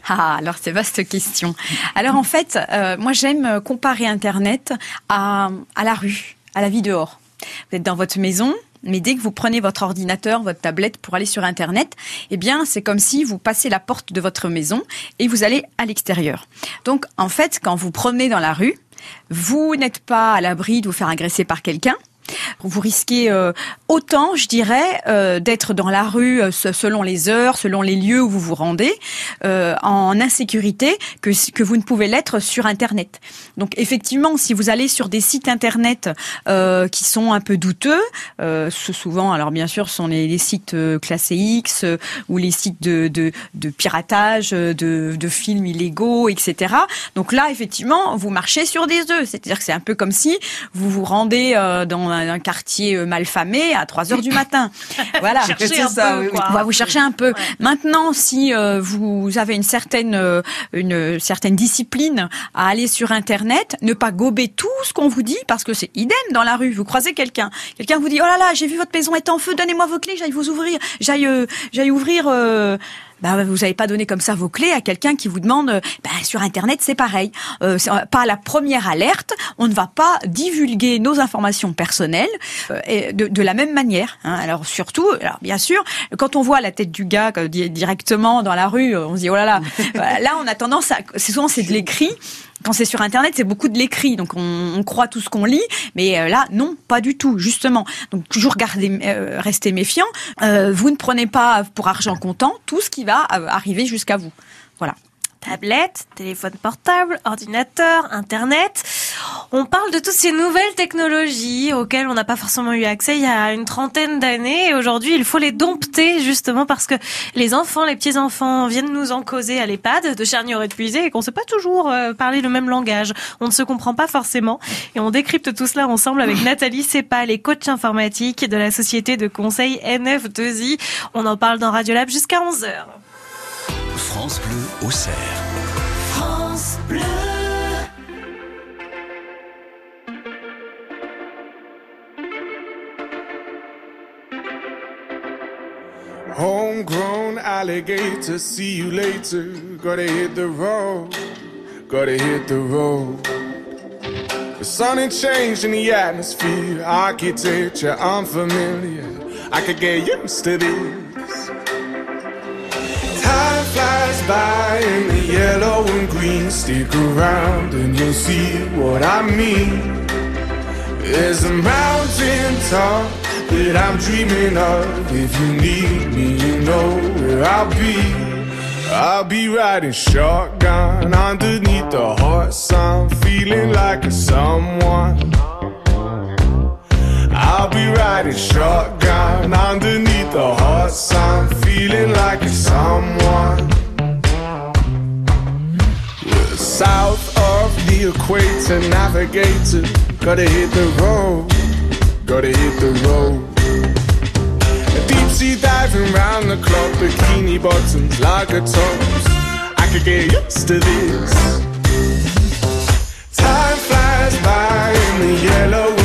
Ah, alors c'est vaste question. Alors en fait, euh, moi j'aime comparer Internet à, à la rue, à la vie dehors. Vous êtes dans votre maison, mais dès que vous prenez votre ordinateur, votre tablette pour aller sur Internet, eh bien c'est comme si vous passez la porte de votre maison et vous allez à l'extérieur. Donc en fait, quand vous promenez dans la rue, vous n'êtes pas à l'abri de vous faire agresser par quelqu'un. Vous risquez euh, autant, je dirais, euh, d'être dans la rue euh, se- selon les heures, selon les lieux où vous vous rendez, euh, en insécurité que, que vous ne pouvez l'être sur Internet. Donc effectivement, si vous allez sur des sites Internet euh, qui sont un peu douteux, sou- souvent, alors bien sûr, ce sont les, sites classés X ou les sites de, de, de piratage, de, de films illégaux, etc. Donc là, effectivement, vous marchez sur des œufs. C'est-à-dire que c'est un peu comme si vous vous rendez dans un, un quartier euh, malfamé à 3 heures du matin. voilà, c'est ça. peu, quoi. On va vous chercher un peu. Maintenant, si euh, vous avez une certaine euh, une certaine discipline à aller sur Internet, ne pas gober tout ce qu'on vous dit parce que c'est idem dans la rue. Vous croisez quelqu'un, quelqu'un vous dit oh là là, j'ai vu votre maison est en feu, donnez-moi vos clés, j'aille vous ouvrir, j'aille euh, j'aille ouvrir. Bah, vous n'avez pas donné comme ça vos clés à quelqu'un qui vous demande. euh, bah, sur Internet, c'est pareil. Euh, euh, pas la première alerte, on ne va pas divulguer nos informations personnelles euh, et de, de la même manière. hein. Alors surtout, alors bien sûr, quand on voit la tête du gars euh, di- directement dans la rue, on se dit oh là là. Là, on a tendance à. C'est souvent c'est de l'écrit. Quand c'est sur Internet, c'est beaucoup de l'écrit, donc on, on croit tout ce qu'on lit, mais euh, là, non, pas du tout, justement. Donc toujours garder, euh, rester méfiant. Euh, vous ne prenez pas pour argent comptant tout ce qui va euh, arriver jusqu'à vous. Voilà. Tablette, téléphone portable, ordinateur, internet. On parle de toutes ces nouvelles technologies auxquelles on n'a pas forcément eu accès il y a une trentaine d'années. Et aujourd'hui, il faut les dompter justement parce que les enfants, les petits-enfants viennent nous en causer à l'EHPAD de charnier épuisé et qu'on ne sait pas toujours euh, parler le même langage. On ne se comprend pas forcément. Et on décrypte tout cela ensemble avec Nathalie Sepa, les coachs informatiques de la société de conseil NF2I. On en parle dans Radiolab jusqu'à 11h. France Bleu au cerf. France Bleu. Homegrown alligator, see you later. Gotta hit the road, gotta hit the road. The sun ain't changed in the atmosphere, architecture unfamiliar. I could get used to this. Time flies by in the yellow and green. Stick around and you'll see what I mean. There's a mountain top that I'm dreaming of. If you need me, you know where I'll be. I'll be riding shotgun underneath the heart sun, feeling like a someone. Be riding shotgun underneath the hot sun, feeling like a someone. We're south of the equator, navigator. Gotta hit the road, gotta hit the road. Deep sea diving round the clock, bikini bottoms, lager tops. I could get used to this. Time flies by in the yellow.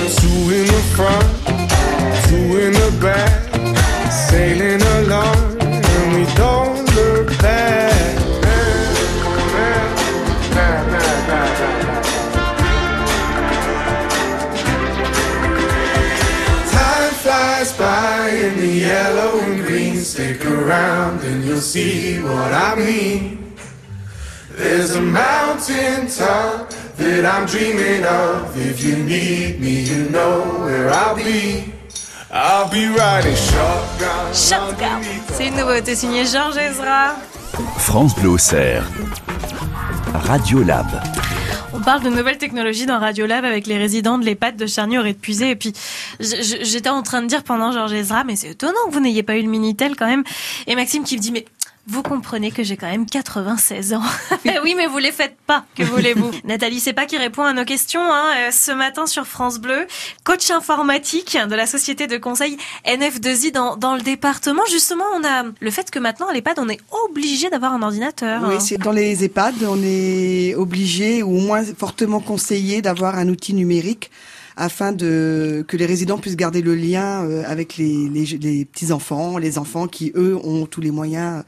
Two in the front, two in the back, sailing along, and we don't look back. Time flies by in the yellow and green. Stick around and you'll see what I mean. There's a mountain top that I'm dreaming of. If you need me, you know where I'll be. I'll be riding shotgun. Shotgun. C'est une nouveauté signée Georges Ezra. France Bleu au cerf. Radio Lab. On parle de nouvelles technologies dans Radiolab avec les résidents de l'EHPAD de Charnier et de Puisé. Et puis, j'étais en train de dire pendant Georges Ezra, mais c'est étonnant que vous n'ayez pas eu le Minitel quand même. Et Maxime qui me dit, mais Vous comprenez que j'ai quand même 96 ans. Eh oui, mais vous les faites pas, que voulez-vous Nathalie c'est pas qui répond à nos questions hein, euh, ce matin sur France Bleu. Coach informatique de la société de conseil NF2I dans, dans le département. Justement, on a le fait que maintenant à l'EHPAD, on est obligé d'avoir un ordinateur. Oui, c'est dans les EHPAD, on est obligé ou au moins fortement conseillé d'avoir un outil numérique afin de que les résidents puissent garder le lien euh, avec les, les, les petits enfants, les enfants qui eux ont tous les moyens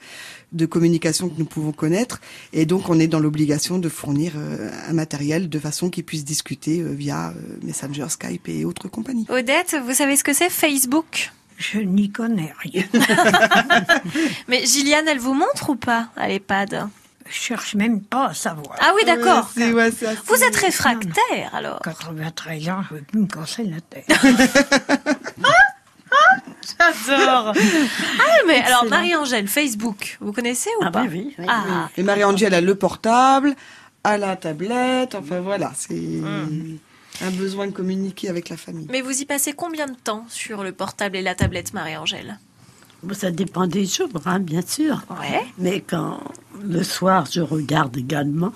de communication que nous pouvons connaître et donc on est dans l'obligation de fournir euh, un matériel de façon qu'ils puissent discuter euh, via euh, Messenger, Skype et autres compagnies. Odette, vous savez ce que c'est Facebook? Je n'y connais rien. Mais Gilliane, elle vous montre ou pas à l'EHPAD? Je cherche même pas à savoir. Ah oui, d'accord. ouais, c'est assez- Vous êtes réfractaire alors 93 ans, je veux plus me casser la tête. J'adore. Ah mais alors Marie-Angèle, Facebook, vous connaissez ou Ah pas bah oui, oui, Ah, Et Marie-Angèle a le portable, a la tablette, enfin voilà, c'est Hmm. un besoin de communiquer avec la famille. mais vous y passez combien de temps sur le portable et la tablette, Marie-Angèle? Ça dépend des jours, hein, bien sûr. Ouais. Mais quand le soir, je regarde également.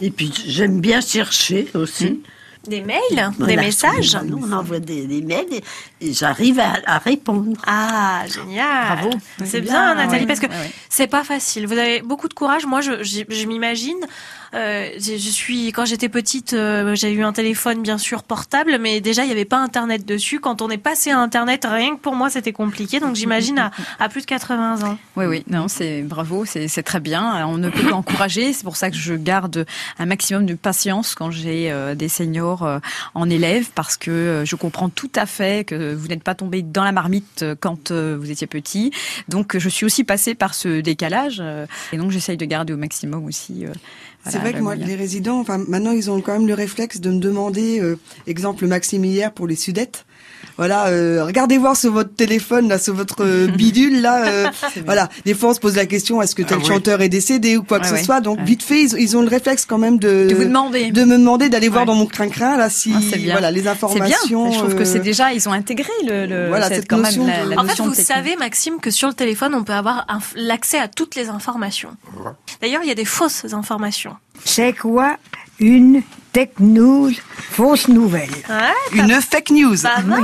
Et puis, j'aime bien chercher aussi. Des mails, des messages On envoie des, des mails et, et j'arrive à, à répondre. Ah, génial. Bravo. C'est Bien, bien, Nathalie, ouais. parce que Ouais, ouais. c'est pas facile. Vous avez beaucoup de courage. Moi, je, je, je m'imagine. Euh, je suis quand j'étais petite, euh, j'ai eu un téléphone bien sûr portable, mais déjà il n'y avait pas Internet dessus. Quand on est passé à Internet, rien que pour moi, c'était compliqué. Donc j'imagine à, à plus de 80 ans. Oui, oui, non, c'est bravo, c'est très bien. On ne peut qu'encourager. C'est pour ça que je garde un maximum de patience quand j'ai euh, des seniors euh, en élèves, parce que euh, je comprends tout à fait que vous n'êtes pas tombé dans la marmite euh, quand vous étiez petit. Donc, je suis aussi passée par ce décalage, et donc j'essaye de garder au maximum aussi. C'est vrai que moi, les résidents, enfin, maintenant, ils ont quand même le réflexe de me demander, euh, exemple Maxime hier pour les Sudettes. Voilà, euh, regardez voir sur votre téléphone, là, sur votre euh, bidule, là. euh, voilà, des fois, on se pose la question est-ce que tel Ah oui. chanteur est décédé ou quoi que Ouais, ce ouais. soit? Donc, Ouais. vite fait, ils, ils ont le réflexe quand même de De vous demander. de me demander d'aller voir Ouais. dans mon crin-crin là si Ah, c'est bien. voilà les informations. bien. Je trouve que c'est déjà, ils ont intégré le, le Voilà, cette, cette quand notion même la, de- la En fait, vous savez, Maxime, que sur le téléphone, on peut avoir l'accès à toutes les informations. D'ailleurs, il y a des fausses informations. C'est quoi une tech news fausse nouvelle Ouais, une fake news. pas mal.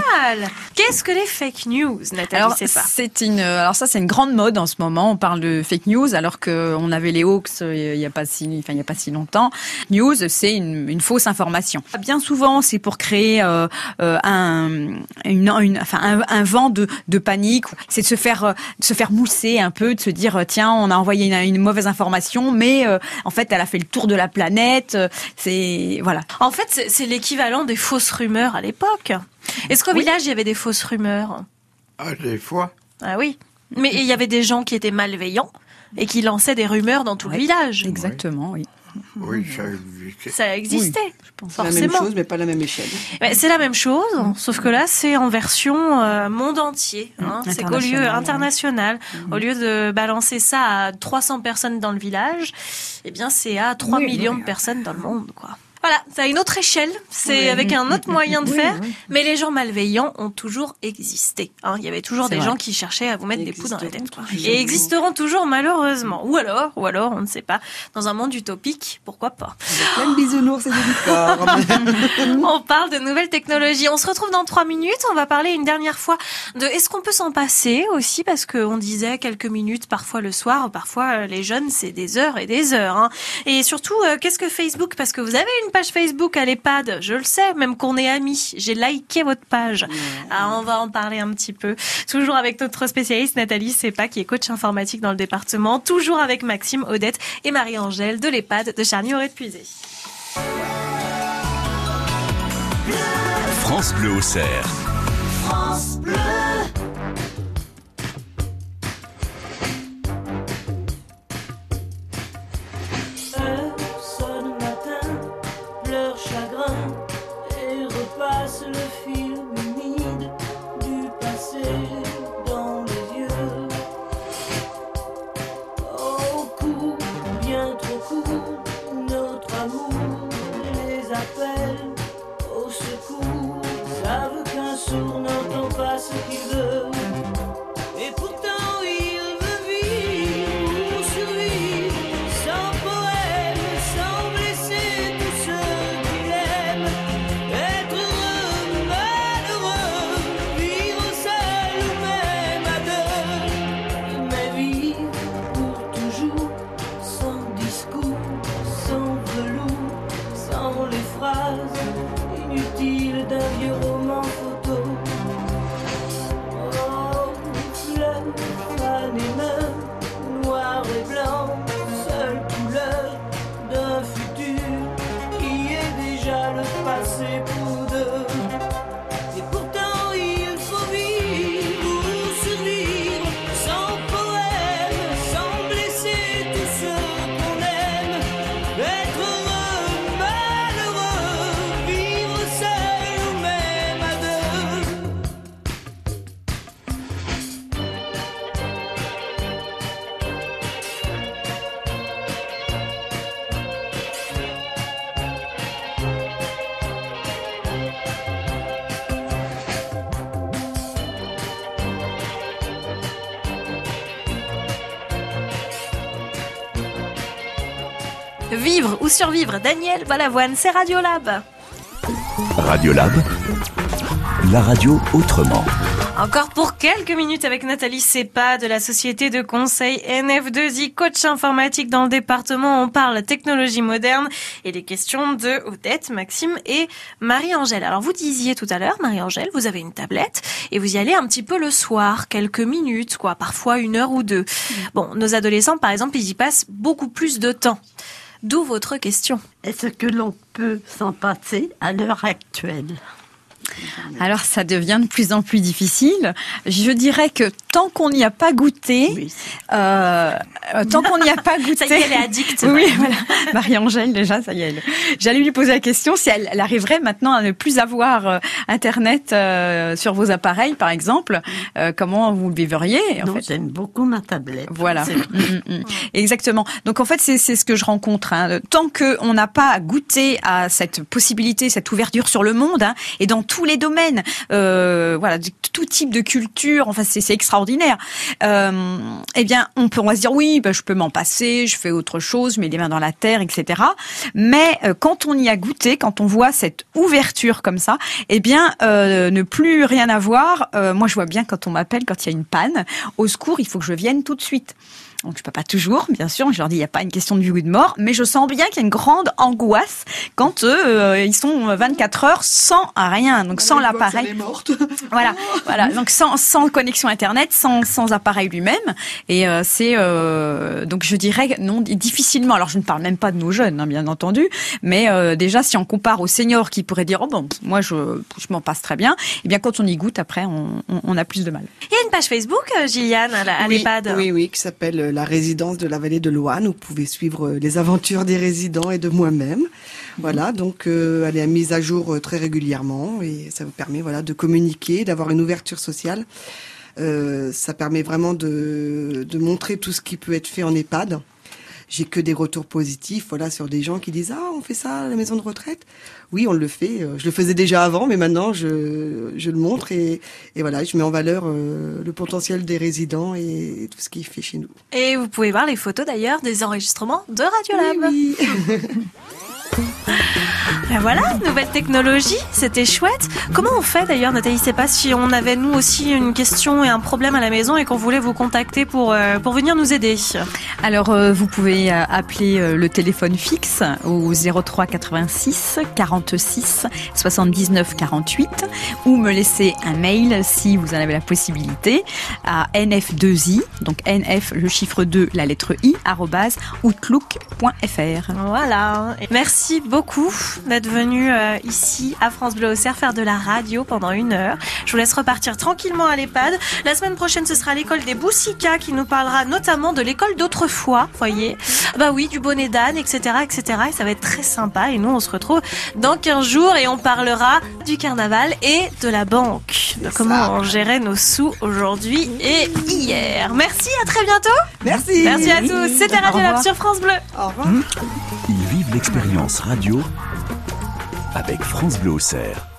Qu'est-ce que les fake news, Nathalie Alors C'est pas. c'est une alors ça c'est une grande mode en ce moment. On parle de fake news alors que on avait les Hawks euh, il y a pas si enfin il y a pas si longtemps. News c'est une, une fausse information. Bien souvent c'est pour créer euh, euh, un une, une- enfin un, un vent de, de panique. C'est de se faire euh, de se faire mousser un peu, de se dire euh, tiens on a envoyé une, une mauvaise information mais euh, en fait elle a fait le tour de la planète. Euh, C'est voilà. En fait, c'est- l'équivalent des fausses rumeurs à l'époque. Est-ce qu'au village, il y avait des fausses rumeurs? Ah, des fois. Ah oui. Mais il y avait des gens qui étaient malveillants et qui lançaient des rumeurs dans tout le village. Exactement oui. Oui, ça existait. Ça existait, C'est la même forcément. chose, mais pas la même échelle. C'est la même chose, sauf que là, c'est en version euh, monde entier. Hein. Mmh, c'est qu'au lieu international, au lieu de balancer ça à 300 personnes dans le village, eh bien, c'est à 3 Oui, millions oui. de personnes dans le monde, quoi. Voilà, c'est à une autre échelle, c'est Oui. avec un autre moyen de Oui, faire, oui. mais les gens malveillants ont toujours existé. hein. Il y avait toujours des vrai. gens qui cherchaient à vous mettre Ils des poux dans la tête. quoi. Et existeront toujours malheureusement. Ou alors, ou alors, on ne sait pas. Dans un monde utopique, pourquoi pas? Plein de bisounours et on parle de nouvelles technologies. On se retrouve dans trois minutes. On va parler une dernière fois de est-ce qu'on peut s'en passer aussi? Parce qu'on disait quelques minutes parfois le soir, parfois euh, les jeunes c'est des heures et des heures. hein. Et surtout, euh, qu'est-ce que Facebook? Parce que vous avez une page Facebook à l'EHPAD, je le sais, même qu'on est amis. J'ai liké votre page. Ah, on va en parler un petit peu. Toujours avec notre spécialiste Nathalie Sepa qui est coach informatique dans le département. Toujours avec Maxime, Odette et Marie-Angèle de l'EHPAD de Charny-Auray-de-Puisay. France Bleu au cerf. France Bleu. Ou survivre, Daniel Balavoine, c'est Radiolab. Radiolab, la radio autrement. Encore pour quelques minutes avec Nathalie Sepa de la société de conseil NF2I, coach informatique dans le département. On parle technologie moderne et les questions de Odette, Maxime et Marie-Angèle. Alors vous disiez tout à l'heure, Marie-Angèle, vous avez une tablette et vous y allez un petit peu le soir, quelques minutes, quoi, parfois une heure ou deux. Bon, nos adolescents, par exemple, ils y passent beaucoup plus de temps. D'où votre question. Est-ce que l'on peut s'en passer à l'heure actuelle? Alors ça devient de plus en plus difficile. Je dirais que tant qu'on n'y a pas goûté, euh, euh, tant qu'on n'y a pas goûté, Ça y est, elle est addicte. Oui, voilà. Marie-Angèle déjà, ça y est. elle- J'allais lui poser la question si elle, elle arriverait maintenant à ne plus avoir euh, Internet euh, sur vos appareils, par exemple. Euh, comment vous le vivriez en Non, fait j'aime beaucoup ma tablette. Voilà. Mm, mm, mm. Exactement. Donc en fait, c'est ce que je rencontre. hein. Tant que on n'a pas goûté à cette possibilité, cette ouverture sur le monde, hein, et dans tous les domaines, euh, voilà, tout type de culture. Enfin, c'est c'est extraordinaire. Euh, eh bien, on peut on va se dire oui, ben, je peux m'en passer, je fais autre chose, je mets les mains dans la terre, etc. Mais euh, quand on y a goûté, quand on voit cette ouverture comme ça, eh bien, euh, ne plus rien avoir. euh, moi, je vois bien quand on m'appelle, quand il y a une panne, au secours, il faut que je vienne tout de suite. Donc je peux pas toujours, bien sûr. Je leur dis il n'y a pas une question de vie ou de mort, mais je sens bien qu'il y a une grande angoisse quand eux euh, ils sont 24 heures sans rien, donc sans l'appareil. Voilà, voilà. Donc sans, sans connexion internet, sans, sans appareil lui-même. Et euh, c'est euh, donc je dirais non difficilement. Alors je ne parle même pas de nos jeunes, hein, bien entendu, mais euh, déjà si on compare aux seniors qui pourraient dire oh bon moi je, je m'en passe très bien, et bien quand on y goûte après on, on, on a plus de mal. Il y a une page Facebook, euh, Gilliane, à oui, l'EHPAD. Oui, oui, qui s'appelle euh, la résidence de la vallée de Loane. Vous pouvez suivre euh, les aventures des résidents et de moi-même. Voilà, donc euh, elle est mise à jour euh, très régulièrement et ça vous permet voilà de communiquer, d'avoir une ouverture sociale. Ça permet vraiment de, de montrer tout ce qui peut être fait en EHPAD. J'ai que des retours positifs, voilà, sur des gens qui disent ah on fait ça à la maison de retraite. Oui, on le fait. euh, Je le faisais déjà avant, mais maintenant je, je le montre et, et voilà, je mets en valeur euh, le potentiel des résidents et tout ce qui est fait chez nous. Et vous pouvez voir les photos d'ailleurs des enregistrements de Radiolab. Ben voilà, nouvelle technologie, c'était chouette. Comment on fait d'ailleurs, Nathalie C'est pas si on avait nous aussi une question et un problème à la maison et qu'on voulait vous contacter pour, euh, pour venir nous aider. Alors, euh, vous pouvez euh, appeler le téléphone fixe au 03 86 46 79 48 ou me laisser un mail si vous en avez la possibilité à nf2i, donc nf le chiffre 2, la lettre i, outlook.fr. Voilà. Merci beaucoup d'être venu euh, ici à France Bleu Auxerre faire de la radio pendant une heure. Je vous laisse repartir tranquillement à l'EHPAD. La semaine prochaine, ce sera l'école des Boussicas qui nous parlera notamment de l'école d'autrefois, voyez. Bah oui, du bonnet d'âne, etc., etc. Et ça va être très sympa. Et nous, on se retrouve dans 15 jours et on parlera du carnaval et de la banque. De comment on gérait nos sous aujourd'hui et hier. Merci, à très bientôt. Merci. Merci à tous. C'était Radio Lab sur France Bleu. Au revoir. Ils vivent l'expérience radio avec France Bleu Auxerre.